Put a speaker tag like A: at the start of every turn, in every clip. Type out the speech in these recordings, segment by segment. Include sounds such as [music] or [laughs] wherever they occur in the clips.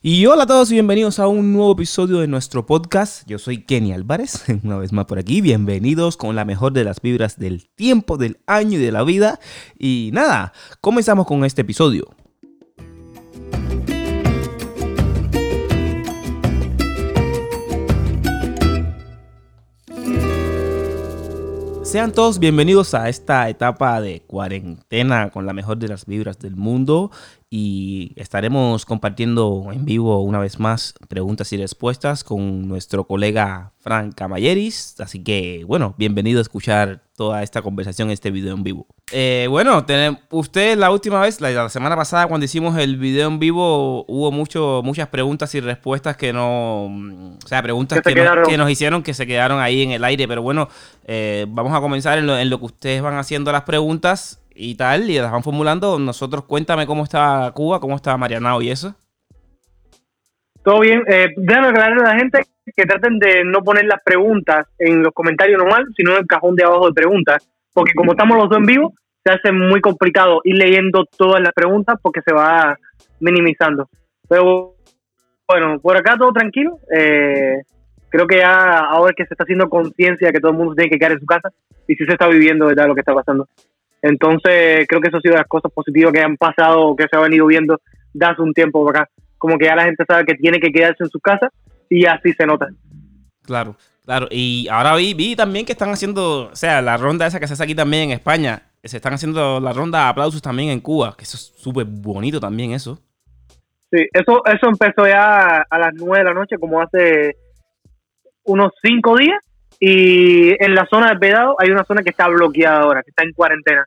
A: Y hola a todos y bienvenidos a un nuevo episodio de nuestro podcast. Yo soy Kenny Álvarez, [laughs] una vez más por aquí. Bienvenidos con la mejor de las vibras del tiempo, del año y de la vida. Y nada, comenzamos con este episodio. Sean todos bienvenidos a esta etapa de cuarentena con la mejor de las vibras del mundo y estaremos compartiendo en vivo una vez más preguntas y respuestas con nuestro colega Frank Camayeris. Así que, bueno, bienvenido a escuchar toda esta conversación, este video en vivo. Eh, bueno, usted la última vez, la, semana pasada cuando hicimos el video en vivo, hubo mucho, muchas preguntas y respuestas que no, o sea, preguntas que, nos hicieron que se quedaron ahí en el aire. Pero bueno, eh, vamos a comenzar en lo, en lo que ustedes van haciendo las preguntas y tal, y las van formulando. Nosotros, cuéntame cómo está Cuba, cómo está Marianao y eso.
B: Todo bien. Eh, déjame aclarar a la gente que traten de no poner las preguntas en los comentarios normal, sino en el cajón de abajo de preguntas, porque como estamos los dos en vivo, se hace muy complicado ir leyendo todas las preguntas porque se va minimizando. Pero bueno, por acá todo tranquilo. Eh, creo que ya ahora que se está haciendo conciencia que todo el mundo tiene que quedar en su casa y si se está viviendo verdad lo que está pasando. Entonces, creo que eso ha sido las cosas positivas que han pasado, que se ha venido viendo desde hace un tiempo acá. Como que ya la gente sabe que tiene que quedarse en su casa y así se nota.
A: Claro, claro. Y ahora vi, vi también que están haciendo, o sea, la ronda esa que se hace aquí también en España, se están haciendo la ronda de aplausos también en Cuba, que eso es súper bonito también eso.
B: Sí, eso, eso empezó ya a las nueve de la noche, como hace unos cinco días. Y en la zona de Vedado hay una zona que está bloqueada ahora, que está en cuarentena.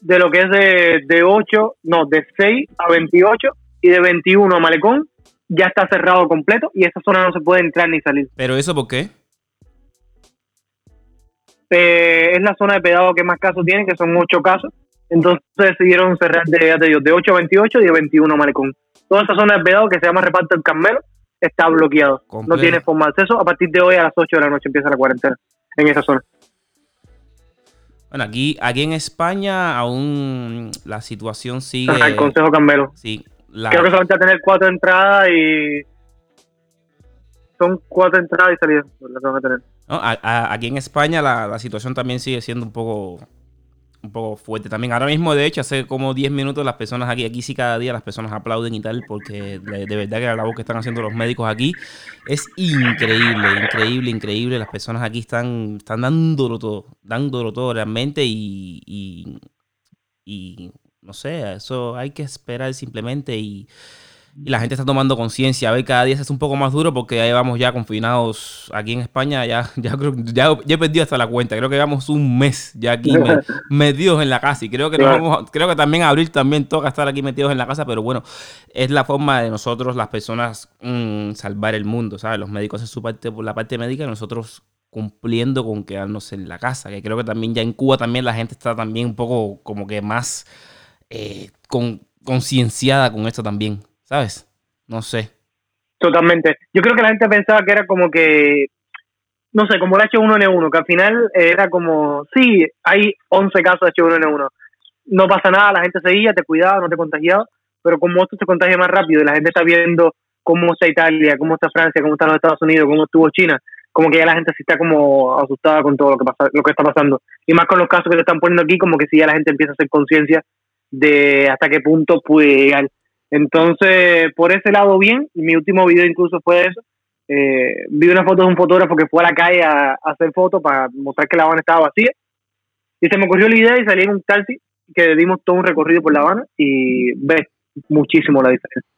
B: De lo que es de, de 8, no, de 6 a 28 y de 21 a Malecón, ya está cerrado completo y esa zona no se puede entrar ni salir.
A: ¿Pero eso por qué?
B: Eh, es la zona de Vedado que más casos tiene, que son 8 casos. Entonces decidieron cerrar de, de, de 8 a 28 y de 21 a Malecón. Toda esa zona de Vedado que se llama Reparto del Carmelo está bloqueado. No tiene forma de acceso. A partir de hoy a las 8 de la noche empieza la cuarentena en esa zona.
A: Bueno, aquí, aquí en España aún la situación sigue.
B: el Consejo Carmelo.
A: Sí.
B: Creo que solamente va a tener cuatro entradas y. Son cuatro entradas y salidas las que van a tener.
A: aquí en España la, la situación también sigue siendo un poco un poco fuerte también. Ahora mismo, de hecho, hace como 10 minutos las personas aquí, aquí sí cada día las personas aplauden y tal, porque de, verdad que la labor que están haciendo los médicos aquí es increíble, increíble, increíble. Las personas aquí están, están dándolo todo, dándolo todo realmente y, y, y no sé, eso hay que esperar simplemente y y la gente está tomando conciencia. A ver, cada día se hace un poco más duro porque ya llevamos ya confinados aquí en España. Ya, [laughs] ya creo ya, ya he perdido hasta la cuenta. Creo que llevamos un mes ya aquí [laughs] metidos en la casa. Y creo que, creo que también abril también toca estar aquí metidos en la casa. Pero bueno, es la forma de nosotros, las personas, mm, salvar el mundo. ¿sabes? Los médicos en su parte, por la parte médica, y nosotros cumpliendo con quedarnos en la casa. Que creo que también ya en Cuba también la gente está también un poco como que más eh, con, concienciada con esto también. ¿Sabes? No sé.
B: Totalmente. Yo creo que la gente pensaba que era como que, no sé, como el H1N1, que al final era como, sí, hay 11 casos de H1N1. No pasa nada, la gente seguía, te cuidaba, no te contagiaba, pero como esto se contagia más rápido y la gente está viendo cómo está Italia, cómo está Francia, cómo están los Estados Unidos, cómo estuvo China, como que ya la gente sí está como asustada con todo lo que pasa, lo que está pasando. Y más con los casos que se están poniendo aquí, como que sí ya la gente empieza a hacer conciencia de hasta qué punto puede llegar entonces, por ese lado, bien. Mi último video incluso fue eso. Eh, vi una foto de un fotógrafo que fue a la calle a, hacer fotos para mostrar que La Habana estaba vacía. Y se me ocurrió la idea y salí en un taxi que dimos todo un recorrido por La Habana y ves muchísimo la diferencia.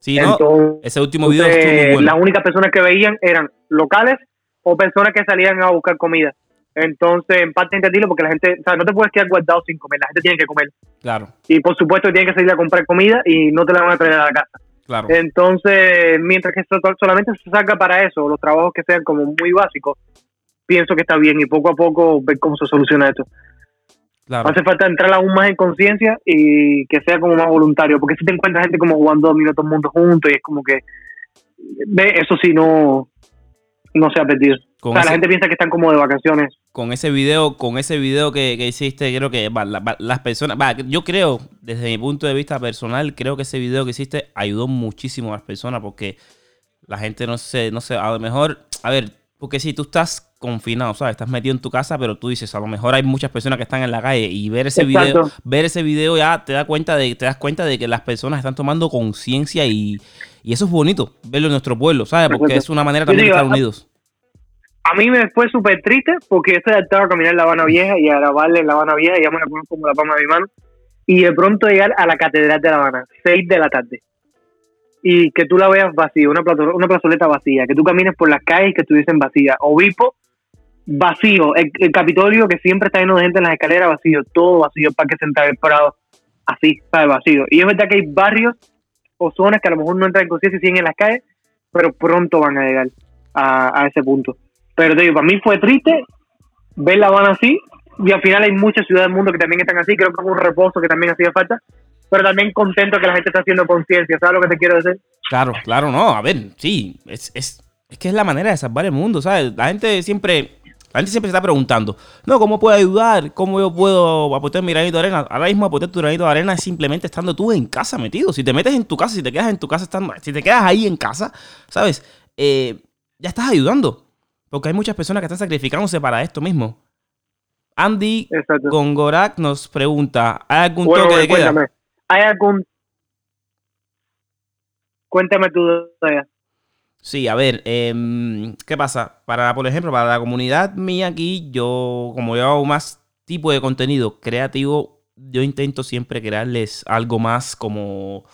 A: Sí, ¿no? ese último video estuvo bueno.
B: Las únicas personas que veían eran locales o personas que salían a buscar comida. Entonces, en parte entendido porque la gente, o sea, no te puedes quedar guardado sin comer, la gente tiene que comer.
A: Claro.
B: Y por supuesto tiene que salir a comprar comida y no te la van a traer a la casa.
A: Claro.
B: Entonces, mientras que solamente se saca para eso, los trabajos que sean como muy básicos, pienso que está bien y poco a poco ver cómo se soluciona esto. Claro. Hace falta entrar aún más en conciencia y que sea como más voluntario, porque si te encuentras gente como jugando minutos todo el mundo juntos y es como que, ve, eso sí no, no se ha perdido. o sea, la gente piensa que están como de vacaciones.
A: Con ese video, con ese video que, hiciste, creo que las personas, yo creo, desde mi punto de vista personal, creo que ese video que hiciste ayudó muchísimo a las personas porque la gente no sé, no sé, a lo mejor, a ver, porque si tú estás confinado, ¿sabes? Estás metido en tu casa, pero tú dices, a lo mejor hay muchas personas que están en la calle y ver ese video, ver ese video ya te da cuenta de, te das cuenta de que las personas están tomando conciencia y, eso es bonito, verlo en nuestro pueblo, ¿sabes? Porque es una manera también de estar unidos.
B: A mí me fue súper triste porque yo estoy adaptado a caminar en La Habana Vieja y a grabarle en La Habana Vieja, y ya me la pongo como la palma de mi mano, y de pronto llegar a la Catedral de La Habana, 6 de la tarde y que tú la veas vacía, una, una plazoleta vacía, que tú camines por las calles que estuviesen vacías, obispo vacío, el, Capitolio que siempre está lleno de gente en las escaleras vacío, todo vacío, el Parque Central, el Prado, así, está vacío. Y es verdad que hay barrios o zonas que a lo mejor no entran en conciencia y siguen en las calles, pero pronto van a llegar a, ese punto. Pero te digo, para mí fue triste ver La Habana así, y al final hay muchas ciudades del mundo que también están así, creo que es un reposo que también hacía falta, pero también contento que la gente está haciendo conciencia, ¿sabes lo que te quiero decir?
A: Claro, claro, no, a ver, sí, es, es, es que es la manera de salvar el mundo, ¿sabes? La gente siempre, la gente siempre se está preguntando, no, ¿cómo puedo ayudar? ¿Cómo yo puedo aportar mi granito de arena? Ahora mismo aportar tu granito de arena es simplemente estando tú en casa metido. Si te metes en tu casa, si te quedas en tu casa, estando, si te quedas ahí en casa, ¿sabes? Eh, ya estás ayudando. Porque hay muchas personas que están sacrificándose para esto mismo. Andy con Gorak nos pregunta, ¿hay algún toque de queda?
B: ¿Hay algún... Cuéntame tu duda.
A: Sí, a ver, em, ¿qué pasa? Para, por ejemplo, para la comunidad mía aquí, yo, como yo hago más tipo de contenido creativo, yo intento siempre crearles algo más como...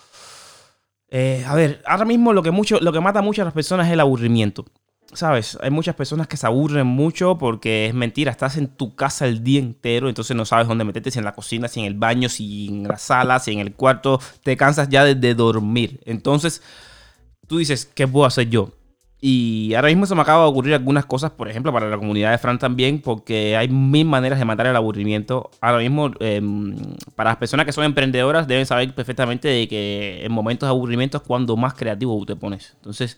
A: Eh, a ver, ahora mismo lo que, mucho, lo que mata mucho a las personas es el aburrimiento. ¿sabes? Hay muchas personas que se aburren mucho porque es mentira, estás en tu casa el día entero, entonces no sabes dónde meterte, si en la cocina, si en el baño, si en la sala, si en el cuarto, te cansas ya de, dormir. Entonces, tú dices, ¿qué puedo hacer yo? Y ahora mismo se me acaba de ocurrir algunas cosas, por ejemplo, para la comunidad de Fran también, porque hay mil maneras de matar el aburrimiento. Ahora mismo, em, para las personas que son emprendedoras, deben saber perfectamente de que en momentos de aburrimiento es cuando más creativo te pones. Entonces,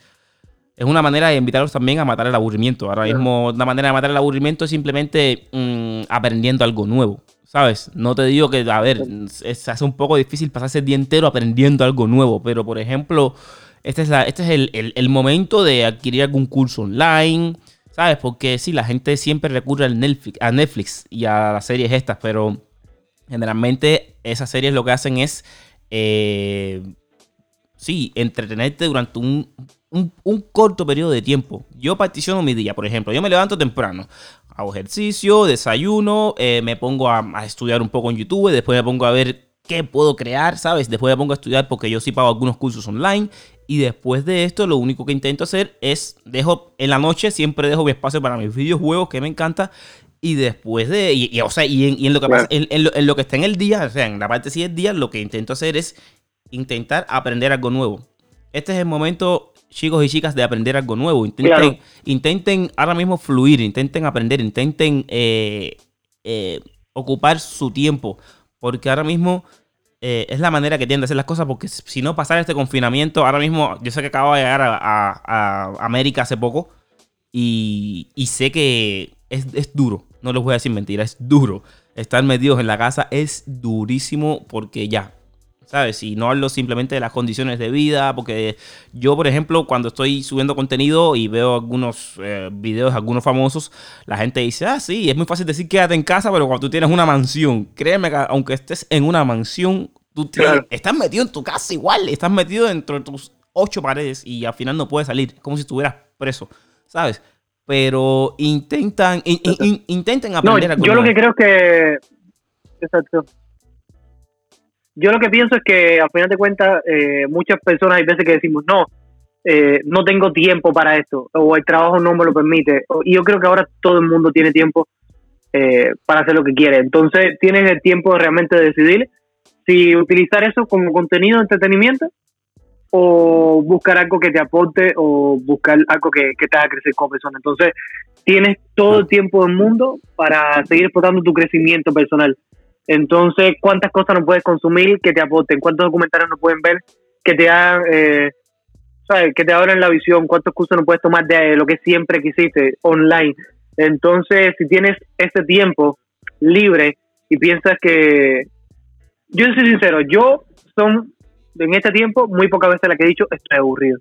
A: es una manera de invitarlos también a matar el aburrimiento. Ahora mismo, una manera de matar el aburrimiento es simplemente mm, aprendiendo algo nuevo. ¿Sabes? No te digo que, a ver, es, hace un poco difícil pasarse el día entero aprendiendo algo nuevo, pero por ejemplo, este es, este es el, momento de adquirir algún curso online, ¿sabes? Porque sí, la gente siempre recurre al Netflix, a Netflix y a las series estas, pero generalmente esas series lo que hacen es, eh, sí, entretenerte durante un un, corto periodo de tiempo. Yo particiono mi día, por ejemplo. Yo me levanto temprano, hago ejercicio, desayuno, eh, me pongo a, estudiar un poco en YouTube, después me pongo a ver qué puedo crear, ¿sabes? Después me pongo a estudiar porque yo sí pago algunos cursos online. Y después de esto, lo único que intento hacer es, dejo en la noche, siempre dejo mi espacio para mis videojuegos, que me encanta. Y después de, y, o sea, y en, lo que pasa, en, lo, que está en el día, o sea, en la parte sí del día, lo que intento hacer es intentar aprender algo nuevo. Este es el momento chicos y chicas, de aprender algo nuevo. Intenten, intenten ahora mismo fluir, intenten aprender, intenten eh, eh, ocupar su tiempo. Porque ahora mismo eh, es la manera que tienen de hacer las cosas. Porque si no pasar este confinamiento, ahora mismo, yo sé que acabo de llegar a, América hace poco. Y, sé que es, es duro. No les voy a decir mentira, es duro. Estar metidos en la casa es durísimo porque ya, ¿sabes? Y no hablo simplemente de las condiciones de vida, porque yo, por ejemplo, cuando estoy subiendo contenido y veo algunos eh, videos, algunos famosos, la gente dice, ah, sí, es muy fácil decir quédate en casa, pero cuando tú tienes una mansión, créeme que aunque estés en una mansión, tú estás metido en tu casa igual, estás metido dentro de tus ocho paredes y al final no puedes salir, como si estuvieras preso, ¿sabes? Pero intentan, intenten aprender
B: no, Yo lo que creo que... Exacto yo lo que pienso es que al final de cuentas eh, muchas personas hay veces que decimos no eh, no tengo tiempo para esto o el trabajo no me lo permite y yo creo que ahora todo el mundo tiene tiempo eh, para hacer lo que quiere. Entonces tienes el tiempo realmente de decidir si utilizar eso como contenido de entretenimiento o buscar algo que te aporte o buscar algo que, que te haga crecer como persona. Entonces tienes todo el tiempo del mundo para seguir explotando tu crecimiento personal entonces, ¿cuántas cosas no puedes consumir que te aporten? ¿Cuántos documentales no pueden ver que te hagan eh, ¿sabes? Que te abren la visión, cuántos cursos no puedes tomar de lo que siempre quisiste online. Entonces, si tienes ese tiempo libre y piensas que... Yo soy sincero, yo son en este tiempo muy pocas veces la que he dicho estoy aburrido,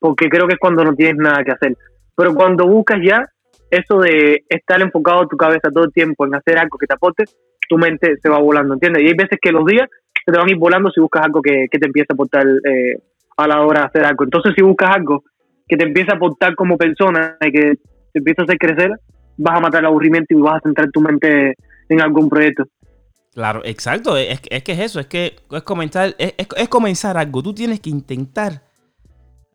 B: porque creo que es cuando no tienes nada que hacer. Pero cuando buscas ya eso de estar enfocado tu cabeza todo el tiempo en hacer algo que te aporte, tu mente se va volando, ¿entiendes? Y hay veces que los días se te van a ir volando si buscas algo que, te empiece a aportar eh, a la hora de hacer algo. Entonces, si buscas algo que te empiece a aportar como persona y que te empiece a hacer crecer, vas a matar el aburrimiento y vas a centrar tu mente en algún proyecto.
A: Claro, exacto. Es, es que es eso, es que es comenzar, es, es, comenzar algo. Tú tienes que intentar.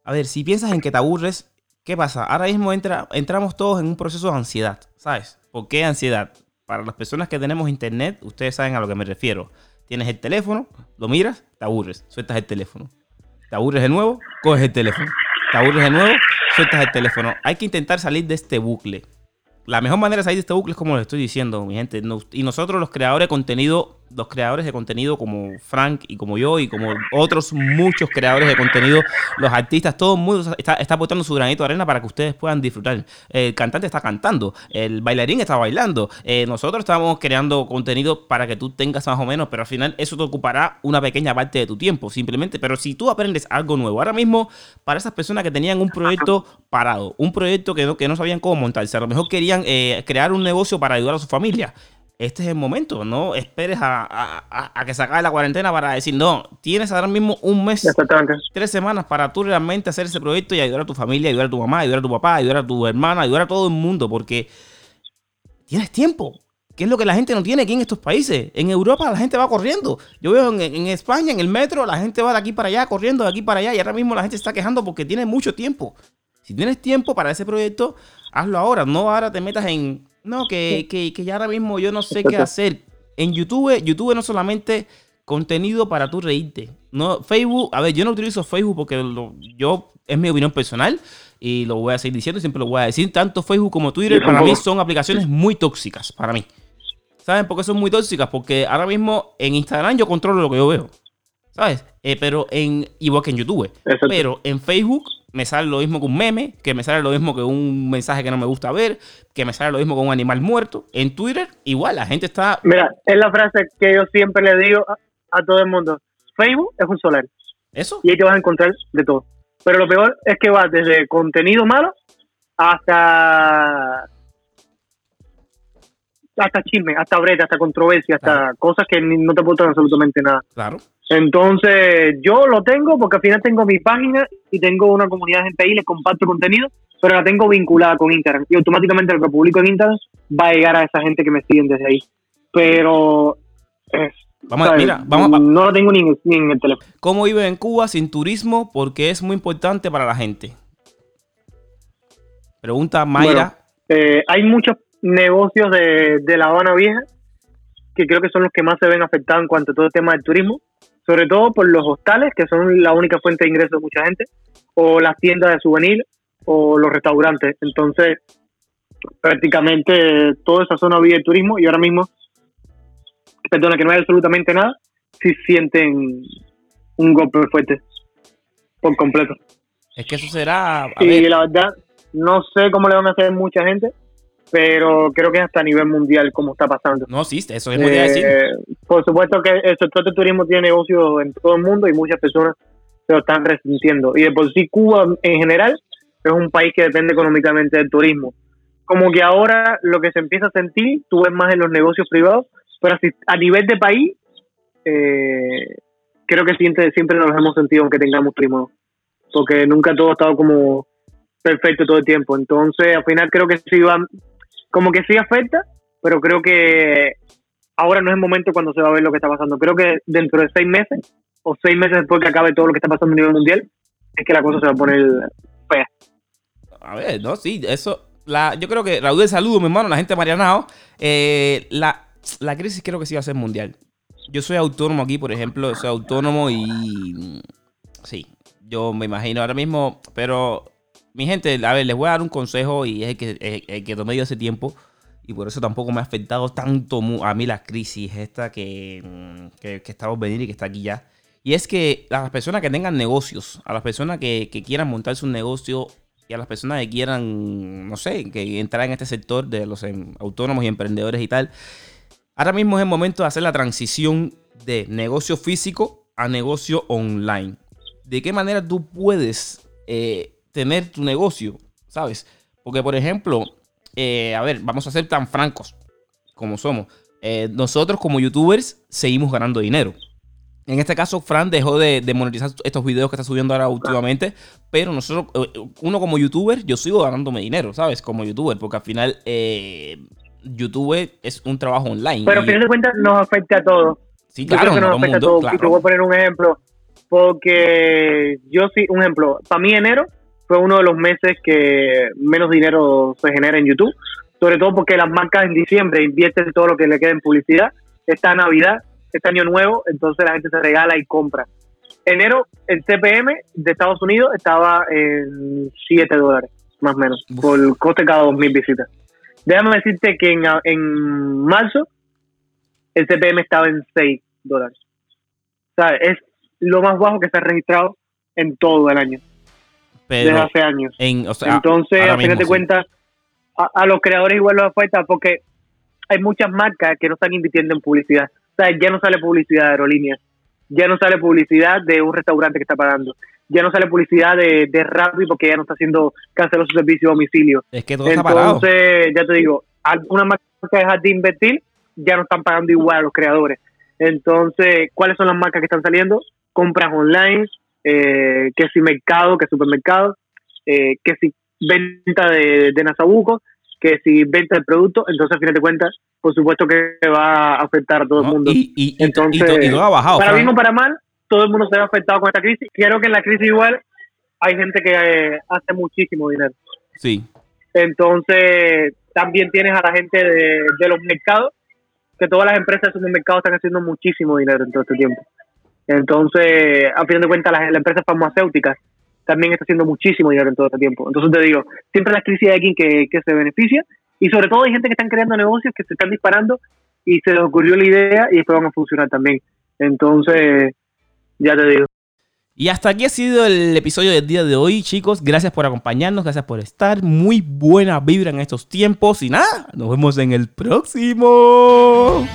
A: A ver, si piensas en que te aburres, ¿qué pasa? Ahora mismo entra, entramos todos en un proceso de ansiedad, ¿sabes? ¿Por qué ansiedad? Para las personas que tenemos internet, ustedes saben a lo que me refiero. Tienes el teléfono, lo miras, te aburres, sueltas el teléfono. Te aburres de nuevo, coges el teléfono. Te aburres de nuevo, sueltas el teléfono. Hay que intentar salir de este bucle la mejor manera de salir de este bucle es como les estoy diciendo, mi gente. y nosotros los creadores de contenido los creadores de contenido como Frank y como yo y como otros muchos creadores de contenido, los artistas, todo el mundo está, aportando su granito de arena para que ustedes puedan disfrutar. El cantante está cantando, el bailarín está bailando, eh, nosotros estamos creando contenido para que tú tengas más o menos, pero al final eso te ocupará una pequeña parte de tu tiempo, simplemente. Pero si tú aprendes algo nuevo, ahora mismo, para esas personas que tenían un proyecto parado, un proyecto que no, que no sabían cómo montarse, a lo mejor querían eh, crear un negocio para ayudar a su familia este es el momento. No esperes a, que se acabe la cuarentena para decir, no, tienes ahora mismo un mes, tres semanas para tú realmente hacer ese proyecto y ayudar a tu familia, ayudar a tu mamá, ayudar a tu papá, ayudar a tu hermana, ayudar a todo el mundo, porque tienes tiempo. ¿Qué es lo que la gente no tiene aquí en estos países? En Europa la gente va corriendo. Yo veo en, en, España, en el metro, la gente va de aquí para allá, corriendo de aquí para allá, y ahora mismo la gente está quejando porque tiene mucho tiempo. Si tienes tiempo para ese proyecto, hazlo ahora. No ahora te metas en, no, que, que, que ya ahora mismo yo no sé qué hacer. En YouTube, YouTube no solamente contenido para tú reírte. No, Facebook, a ver, yo no utilizo Facebook porque yo es mi opinión personal y lo voy a seguir diciendo, siempre lo voy a decir. Tanto Facebook como Twitter para mí son aplicaciones muy tóxicas para mí. ¿Saben por qué son muy tóxicas? Porque ahora mismo en Instagram yo controlo lo que yo veo. ¿Sabes? Eh, pero en, igual que en YouTube. Pero en Facebook me sale lo mismo que un meme, que me sale lo mismo que un mensaje que no me gusta ver, que me sale lo mismo que un animal muerto. En Twitter, igual, la gente está...
B: Mira, es la frase que yo siempre le digo a, todo el mundo. Facebook es un solar.
A: ¿Eso?
B: Y ahí te vas a encontrar de todo. Pero lo peor es que va desde contenido malo hasta hasta chisme, hasta breta, hasta controversia, hasta cosas que no te aportan absolutamente nada.
A: Claro.
B: Entonces, yo lo tengo porque al final tengo mi página y tengo una comunidad de gente ahí, les comparto contenido, pero la tengo vinculada con Instagram. Y automáticamente lo que publico en Instagram va a llegar a esa gente que me siguen desde ahí. Pero,
A: vamos, mira, vamos
B: no lo tengo ni, en el teléfono.
A: ¿Cómo vive en Cuba sin turismo? Porque es muy importante para la gente. Pregunta Mayra.
B: Eh, hay muchos negocios de, de La Habana Vieja que creo que son los que más se ven afectados en cuanto a todo el tema del turismo sobre todo por los hostales, que son la única fuente de ingresos de mucha gente, o las tiendas de souvenir, o los restaurantes. Entonces, prácticamente toda esa zona vive el turismo y ahora mismo, perdona que no hay absolutamente nada, si sienten un golpe fuerte por completo.
A: Es que eso será...
B: y la verdad, no sé cómo le van a hacer mucha gente, pero creo que es hasta a nivel mundial como está pasando.
A: No, sí, eso es mundial,
B: eh, Por supuesto que el sector del turismo tiene negocios en todo el mundo y muchas personas se lo están resintiendo. Y de por sí Cuba en general es un país que depende económicamente del turismo. Como que ahora lo que se empieza a sentir, tú ves más en los negocios privados, pero a nivel de país, eh, creo que siempre, siempre nos hemos sentido aunque tengamos turismo. Porque nunca todo ha estado como perfecto todo el tiempo. Entonces, al final creo que sí va, como que sí afecta, pero creo que ahora no es el momento cuando se va a ver lo que está pasando. Creo que dentro de seis meses o seis meses después que acabe todo lo que está pasando a nivel mundial, es que la cosa se va a poner fea.
A: A ver, no, sí, eso. La, yo creo que, Raúl, de saludo, mi hermano, la gente Marianao. Eh, la, la crisis creo que sí va a ser mundial. Yo soy autónomo aquí, por ejemplo, soy autónomo y. Sí, yo me imagino ahora mismo, pero mi gente, a ver, les voy a dar un consejo y es el que, el, que tomé yo hace tiempo y por eso tampoco me ha afectado tanto a mí la crisis esta que, que, estamos venir y que está aquí ya. Y es que a las personas que tengan negocios, a las personas que, que quieran montar su negocio y a las personas que quieran, no sé, que entrar en este sector de los em, autónomos y emprendedores y tal, ahora mismo es el momento de hacer la transición de negocio físico a negocio online. ¿De qué manera tú puedes eh, tener tu negocio? ¿Sabes? Porque, por ejemplo, eh, a ver, vamos a ser tan francos como somos. Eh, nosotros como youtubers seguimos ganando dinero. En este caso, Fran dejó de, monetizar estos videos que está subiendo ahora últimamente, pero nosotros, uno como youtuber, yo sigo ganándome dinero, ¿sabes? Como youtuber, porque al final YouTube es un trabajo online.
B: Pero al final de cuentas nos afecta a todos.
A: Sí, claro,
B: que nos afecta a todos. Y te voy a poner un ejemplo, porque yo sí, un ejemplo, para mí enero fue uno de los meses que menos dinero se genera en YouTube, sobre todo porque las marcas en diciembre invierten todo lo que le queda en publicidad. Esta Navidad, este año nuevo, entonces la gente se regala y compra. Enero, el CPM de Estados Unidos estaba en 7 dólares, más o menos, por el coste cada 2.000 visitas. Déjame decirte que en, en marzo el CPM estaba en 6 dólares. O sea, es lo más bajo que se ha registrado en todo el año desde hace años. Entonces, a fin de cuentas, a, los creadores igual los afecta porque hay muchas marcas que no están invirtiendo en publicidad. O sea, ya no sale publicidad de aerolíneas, ya no sale publicidad de un restaurante que está pagando, ya no sale publicidad de, de Rappi porque ya no está haciendo canceló su servicio a domicilio.
A: Es que todo Entonces,
B: ya te digo, algunas marcas que dejan de invertir ya no están pagando igual a los creadores. Entonces, ¿cuáles son las marcas que están saliendo? Compras online, eh, que si mercado, que supermercado, eh, que si venta de, de Nazabuco, que si venta de producto, entonces al final de cuentas, por supuesto que va a afectar a todo el mundo.
A: Y, entonces, ha bajado,
B: para bien o para mal, todo el mundo se ha afectado con esta crisis. Creo que en la crisis igual hay gente que eh, hace muchísimo dinero.
A: Sí.
B: Entonces, también tienes a la gente de, de los mercados, que todas las empresas de mercado están haciendo muchísimo dinero en todo este tiempo. Entonces, a fin de cuentas, las, empresas farmacéuticas también están haciendo muchísimo dinero en todo este tiempo. Entonces te digo, siempre la crisis hay alguien que, que se beneficia y sobre todo hay gente que están creando negocios que se están disparando y se les ocurrió la idea y después van a funcionar también. Entonces, ya te digo.
A: Y hasta aquí ha sido el episodio del día de hoy, chicos. Gracias por acompañarnos, gracias por estar. Muy buena vibra en estos tiempos. Y nada, nos vemos en el próximo.